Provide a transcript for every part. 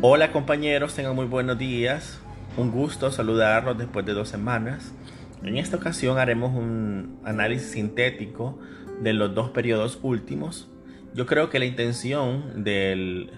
Hola compañeros, tengan muy buenos días. Un gusto saludarlos después de dos semanas. En esta ocasión haremos un análisis sintético de los dos periodos últimos. Yo creo que la intención del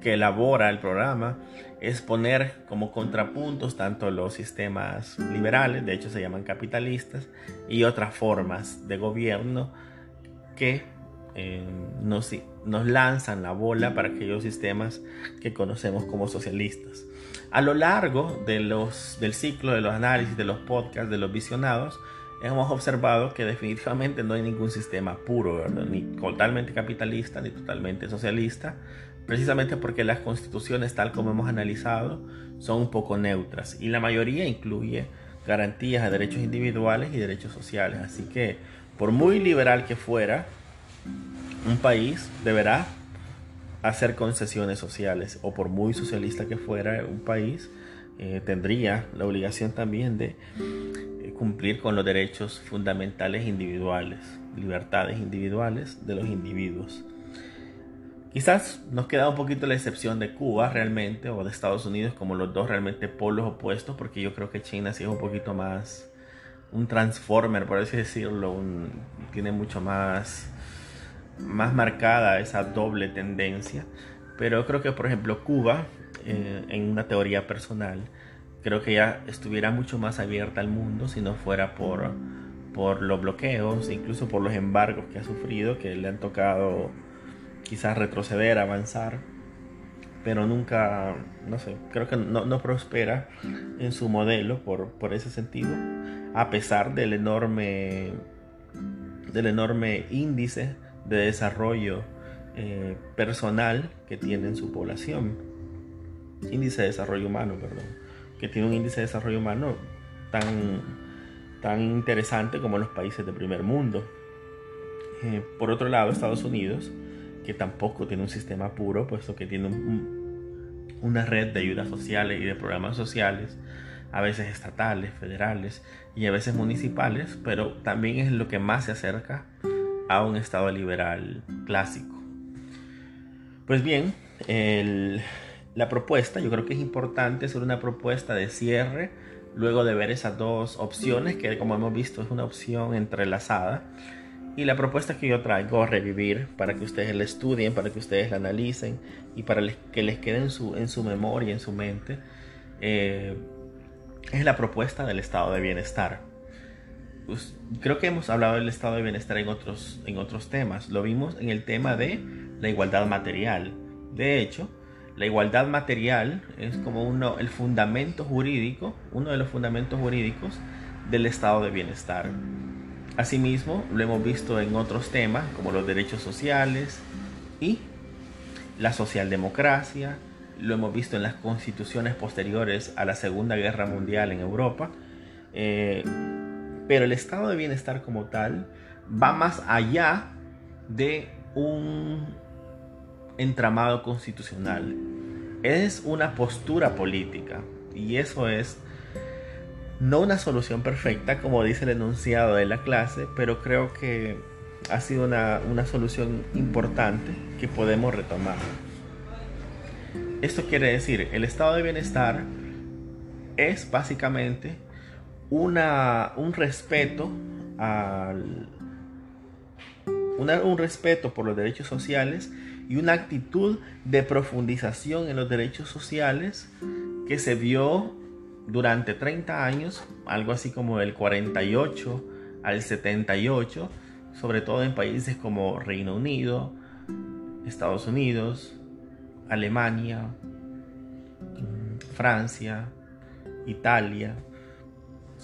que elabora el programa es poner como contrapuntos tanto los sistemas liberales, de hecho se llaman capitalistas, y otras formas de gobierno que eh, nos, lanzan la bola para aquellos sistemas que conocemos como socialistas. A lo largo del ciclo de los análisis, de los podcasts, de los visionados, hemos observado que definitivamente no hay ningún sistema puro, ni totalmente capitalista, ni totalmente socialista, precisamente porque las constituciones, tal como hemos analizado, son un poco neutras y la mayoría incluye garantías de derechos individuales y derechos sociales. Así que, por muy liberal que fuera, un país deberá hacer concesiones sociales o por muy socialista que fuera un país eh, tendría la obligación también de eh, cumplir con los derechos fundamentales individuales, libertades individuales de los individuos. Quizás nos queda un poquito la excepción de Cuba realmente o de Estados Unidos como los dos realmente polos opuestos porque yo creo que China sí es un poquito más un transformer por así decirlo, tiene mucho más más marcada esa doble tendencia. Pero creo que, por ejemplo, Cuba, eh, en una teoría personal, creo que ya estuviera mucho más abierta al mundo si no fuera por, por los bloqueos, incluso por los embargos que ha sufrido, que le han tocado quizás retroceder, avanzar, pero nunca, no sé, creo que no, no prospera en su modelo por, por ese sentido, a pesar del enorme, del enorme índice de desarrollo eh, personal que tiene en su población. Índice de desarrollo humano, perdón. Que tiene un índice de desarrollo humano tan, tan interesante como los países de primer mundo. Eh, por otro lado, Estados Unidos, que tampoco tiene un sistema puro, puesto que tiene una red de ayudas sociales y de programas sociales, a veces estatales, federales y a veces municipales, pero también es lo que más se acerca a un Estado liberal clásico. Pues bien, la propuesta, yo creo que es importante hacer una propuesta de cierre luego de ver esas dos opciones, que como hemos visto es una opción entrelazada. Y la propuesta que yo traigo a revivir para que ustedes la estudien, para que ustedes la analicen y para que les quede en su, en su memoria, en su mente, eh, es la propuesta del estado de bienestar. Pues, creo que hemos hablado del estado de bienestar en otros, en otros temas. Lo vimos en el tema de la igualdad material. De hecho, la igualdad material es como uno, el fundamento jurídico, uno de los fundamentos jurídicos del estado de bienestar. Asimismo, lo hemos visto en otros temas como los derechos sociales y la socialdemocracia. Lo hemos visto en las constituciones posteriores a la Segunda Guerra Mundial en Europa. Eh, pero el estado de bienestar como tal va más allá de un entramado constitucional. Es una postura política y eso es no una solución perfecta como dice el enunciado de la clase, pero creo que ha sido una, una solución importante que podemos retomar. Esto quiere decir, el estado de bienestar es básicamente una, un respeto al, un respeto por los derechos sociales y una actitud de profundización en los derechos sociales que se vio durante 30 años, algo así como del 48 al 78, sobre todo en países como Reino Unido, Estados Unidos, Alemania, Francia, Italia,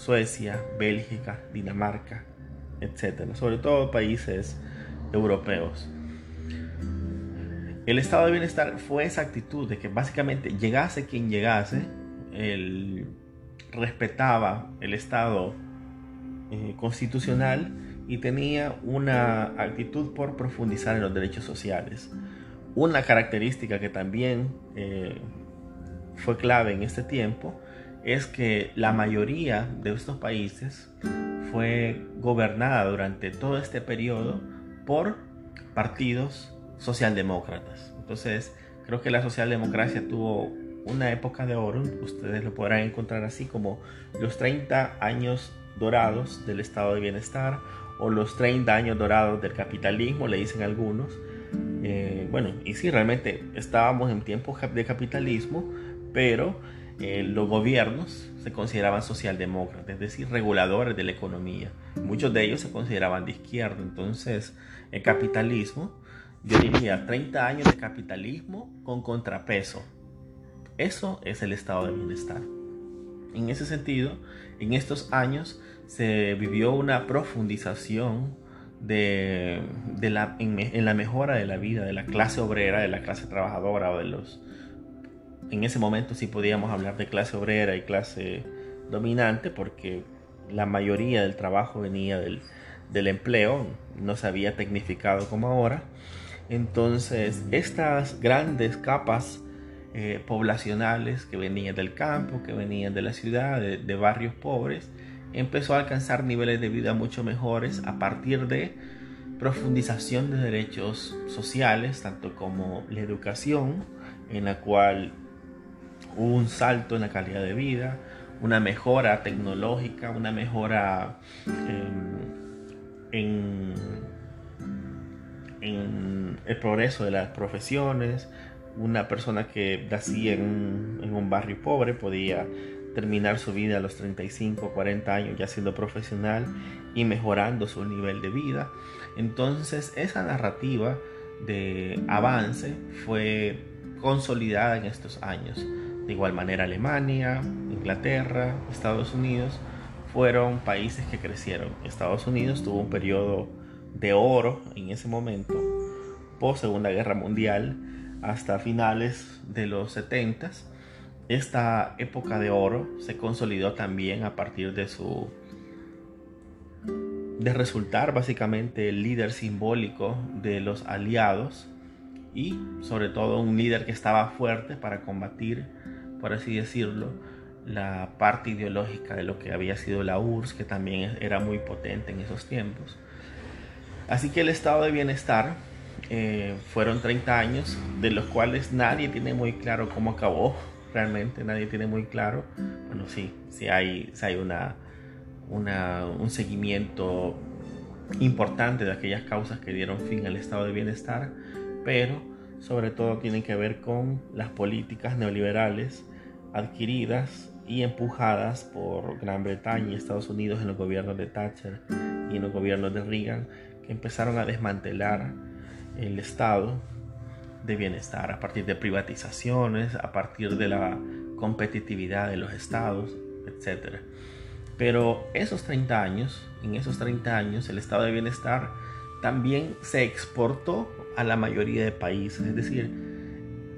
Suecia, Bélgica, Dinamarca, etc. Sobre todo países europeos. El estado de bienestar fue esa actitud de que básicamente llegase quien llegase, él respetaba el estado eh, constitucional y tenía una actitud por profundizar en los derechos sociales. Una característica que también eh, fue clave en este tiempo es que la mayoría de estos países fue gobernada durante todo este periodo por partidos socialdemócratas. Entonces, creo que la socialdemocracia tuvo una época de oro, ustedes lo podrán encontrar así como los 30 años dorados del estado de bienestar o los 30 años dorados del capitalismo, le dicen algunos. Eh, bueno, y sí, realmente estábamos en tiempos de capitalismo, pero eh, los gobiernos se consideraban socialdemócratas, es decir, reguladores de la economía. Muchos de ellos se consideraban de izquierda. Entonces, el capitalismo, yo diría 30 años de capitalismo con contrapeso. Eso es el estado de bienestar. En ese sentido, en estos años se vivió una profundización de, la, en, la mejora de la vida de la clase obrera, de la clase trabajadora o de los... En ese momento sí podíamos hablar de clase obrera y clase dominante porque la mayoría del trabajo venía del, del empleo, no se había tecnificado como ahora. Entonces, estas grandes capas eh, poblacionales que venían del campo, que venían de la ciudad, de, barrios pobres, empezó a alcanzar niveles de vida mucho mejores a partir de profundización de derechos sociales, tanto como la educación, en la cual hubo un salto en la calidad de vida, una mejora tecnológica, una mejora en, en el progreso de las profesiones, una persona que nacía en, un barrio pobre podía terminar su vida a los 35, 40 años ya siendo profesional y mejorando su nivel de vida. Entonces esa narrativa de avance fue consolidada en estos años. De igual manera Alemania, Inglaterra, Estados Unidos fueron países que crecieron. Estados Unidos tuvo un periodo de oro en ese momento, post Segunda Guerra Mundial, hasta finales de los 70. Esta época de oro se consolidó también a partir de su de resultar básicamente el líder simbólico de los aliados y sobre todo un líder que estaba fuerte para combatir, por así decirlo, la parte ideológica de lo que había sido la URSS, que también era muy potente en esos tiempos. Así que el estado de bienestar eh, fueron 30 años, de los cuales nadie tiene muy claro cómo acabó. Realmente nadie tiene muy claro. Bueno, sí, sí hay, hay una, un seguimiento importante de aquellas causas que dieron fin al estado de bienestar, pero sobre todo tienen que ver con las políticas neoliberales adquiridas y empujadas por Gran Bretaña y Estados Unidos en los gobiernos de Thatcher y en los gobiernos de Reagan, que empezaron a desmantelar el estado de bienestar a partir de privatizaciones, a partir de la competitividad de los estados, etc. Pero esos 30 años, en esos 30 años, el estado de bienestar también se exportó a la mayoría de países. Es decir,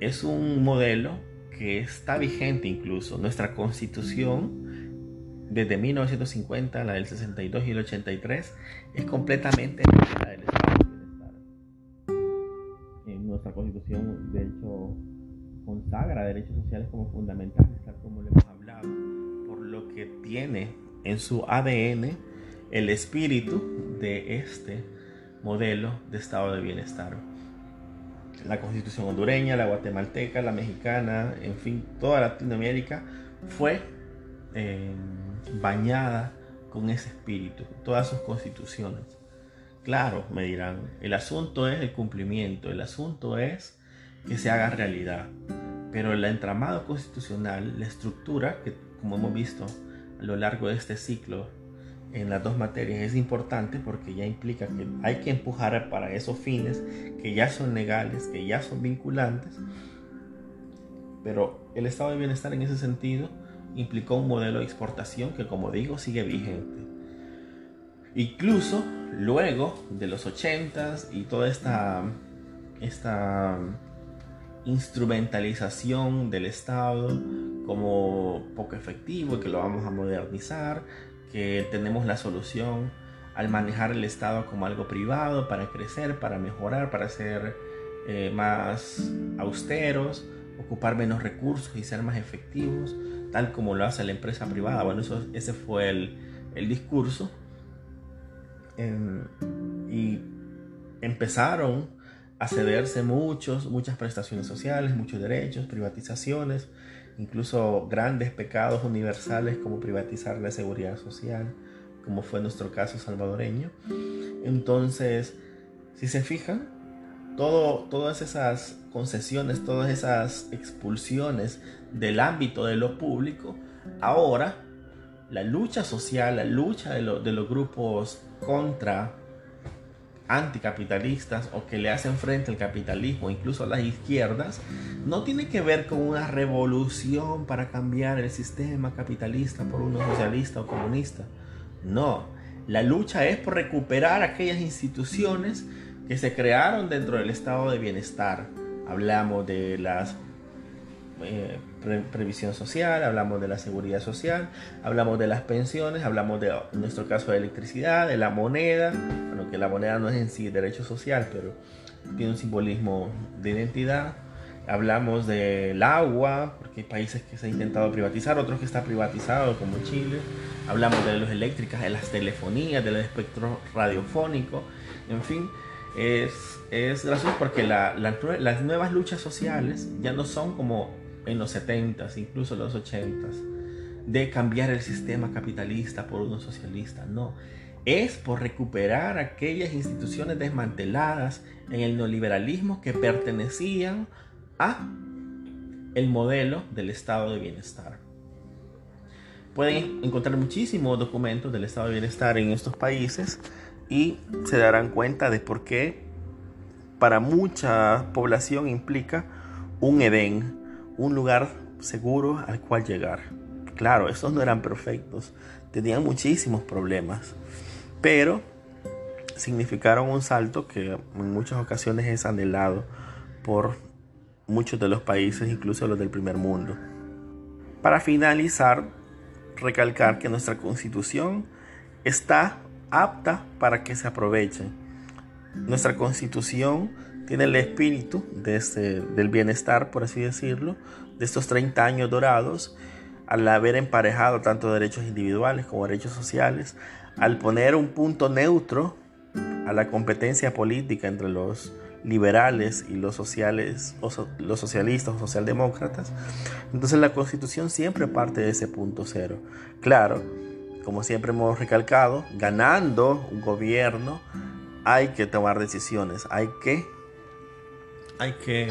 es un modelo que está vigente incluso. Nuestra constitución, desde 1950, la del 62 y el 83, es completamente la del estado nuestra constitución de hecho consagra derechos sociales como fundamentales, tal como le hemos hablado, por lo que tiene en su ADN el espíritu de este modelo de estado de bienestar. La constitución hondureña, la guatemalteca, la mexicana, en fin, toda Latinoamérica fue eh, bañada con ese espíritu, todas sus constituciones. Claro, me dirán, el asunto es el cumplimiento, el asunto es que se haga realidad. Pero el entramado constitucional, la estructura, que como hemos visto a lo largo de este ciclo en las dos materias, es importante porque ya implica que hay que empujar para esos fines que ya son legales, que ya son vinculantes. Pero el estado de bienestar en ese sentido implicó un modelo de exportación que, como digo, sigue vigente. Incluso luego de los 80s y toda esta, esta instrumentalización del Estado como poco efectivo, que lo vamos a modernizar, que tenemos la solución al manejar el Estado como algo privado para crecer, para mejorar, para ser eh, más austeros, ocupar menos recursos y ser más efectivos, tal como lo hace la empresa privada. Bueno, eso, ese fue el, el discurso y empezaron a cederse muchos, muchas prestaciones sociales, muchos derechos, privatizaciones, incluso grandes pecados universales como privatizar la seguridad social, como fue nuestro caso salvadoreño. Entonces, si se fijan, todo, todas esas concesiones, todas esas expulsiones del ámbito de lo público, ahora la lucha social, la lucha de, de los grupos contra anticapitalistas o que le hacen frente al capitalismo, incluso a las izquierdas, no tiene que ver con una revolución para cambiar el sistema capitalista por uno socialista o comunista. No, la lucha es por recuperar aquellas instituciones que se crearon dentro del estado de bienestar. Hablamos de la eh, previsión social, hablamos de la seguridad social, hablamos de las pensiones, hablamos de, nuestro caso, de electricidad, de la moneda, bueno, que la moneda no es en sí derecho social, pero tiene un simbolismo de identidad. Hablamos del agua, porque hay países que se han intentado privatizar, otros que está privatizado, como Chile. Hablamos de las eléctricas, de las telefonías, del espectro radiofónico, en fin es, es gracioso porque las nuevas luchas sociales ya no son como en los 70s, incluso los 80s, de cambiar el sistema capitalista por uno socialista, no. Es por recuperar aquellas instituciones desmanteladas en el neoliberalismo que pertenecían a el modelo del estado de bienestar. Pueden encontrar muchísimos documentos del estado de bienestar en estos países y se darán cuenta de por qué para mucha población implica un Edén, un lugar seguro al cual llegar. Claro, estos no eran perfectos, tenían muchísimos problemas, pero significaron un salto que en muchas ocasiones es anhelado por muchos de los países, incluso los del primer mundo. Para finalizar, recalcar que nuestra constitución está apta para que se aproveche. Nuestra constitución tiene el espíritu de este, del bienestar, por así decirlo, de estos 30 años dorados, al haber emparejado tanto derechos individuales como derechos sociales, al poner un punto neutro a la competencia política entre los liberales y los sociales los socialistas o socialdemócratas. Entonces la Constitución siempre parte de ese punto cero. Claro, como siempre hemos recalcado, ganando un gobierno, hay que tomar decisiones, hay que, hay que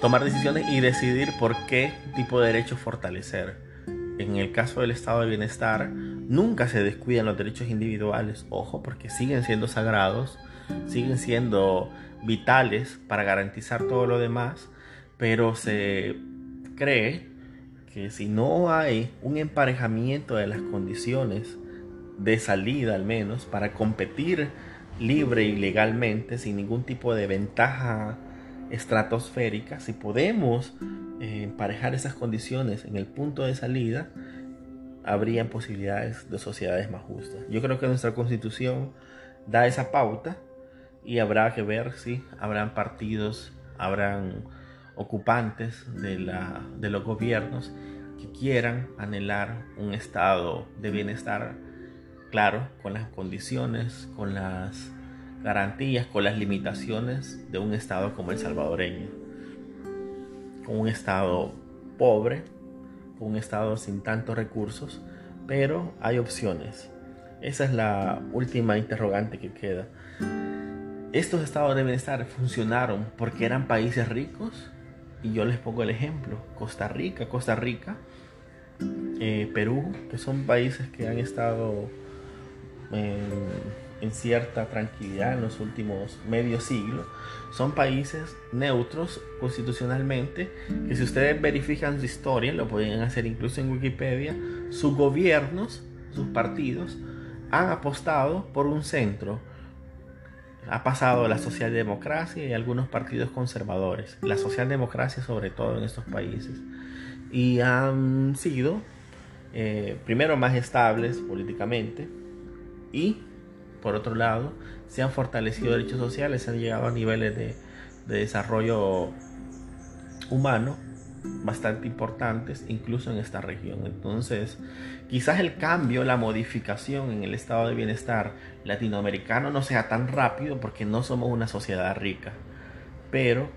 tomar decisiones y decidir por qué tipo de derechos fortalecer. En el caso del estado de bienestar, nunca se descuidan los derechos individuales, ojo, porque siguen siendo sagrados, siguen siendo vitales para garantizar todo lo demás, pero se cree que si no hay un emparejamiento de las condiciones de salida al menos para competir libre y legalmente sin ningún tipo de ventaja estratosférica, si podemos eh, emparejar esas condiciones en el punto de salida, habrían posibilidades de sociedades más justas. Yo creo que nuestra constitución da esa pauta y habrá que ver si habrán partidos, habrán ocupantes de, la, de los gobiernos que quieran anhelar un estado de bienestar, claro, con las condiciones, con las garantías, con las limitaciones de un estado como el salvadoreño, un estado pobre, un estado sin tantos recursos, pero hay opciones. Esa es la última interrogante que queda. Estos estados de bienestar funcionaron porque eran países ricos y yo les pongo el ejemplo, Costa Rica, Costa Rica, eh, Perú, que son países que han estado en, cierta tranquilidad en los últimos medio siglo, son países neutros constitucionalmente, que si ustedes verifican su historia, lo pueden hacer incluso en Wikipedia, sus gobiernos, sus partidos, han apostado por un centro. Ha pasado la socialdemocracia y algunos partidos conservadores, la socialdemocracia sobre todo en estos países, y han sido eh, primero más estables políticamente y por otro lado se han fortalecido derechos sociales, se han llegado a niveles de, de desarrollo humano bastante importantes incluso en esta región. Entonces, quizás el cambio, la modificación en el estado de bienestar latinoamericano no sea tan rápido porque no somos una sociedad rica. pero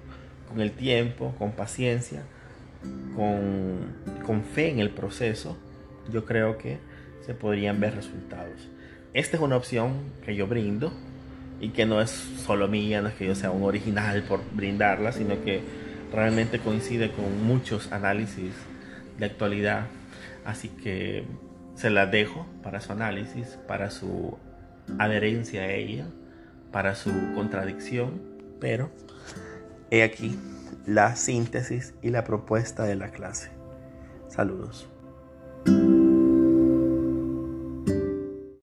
con el tiempo, con paciencia, con fe en el proceso, yo creo que se podrían ver resultados. Esta es una opción que yo brindo y que no es solo mía, no es que yo sea un original por brindarla, sino que realmente coincide con muchos análisis de actualidad. Así que se la dejo para su análisis, para su adherencia a ella, para su contradicción, pero he aquí la síntesis y la propuesta de la clase. Saludos.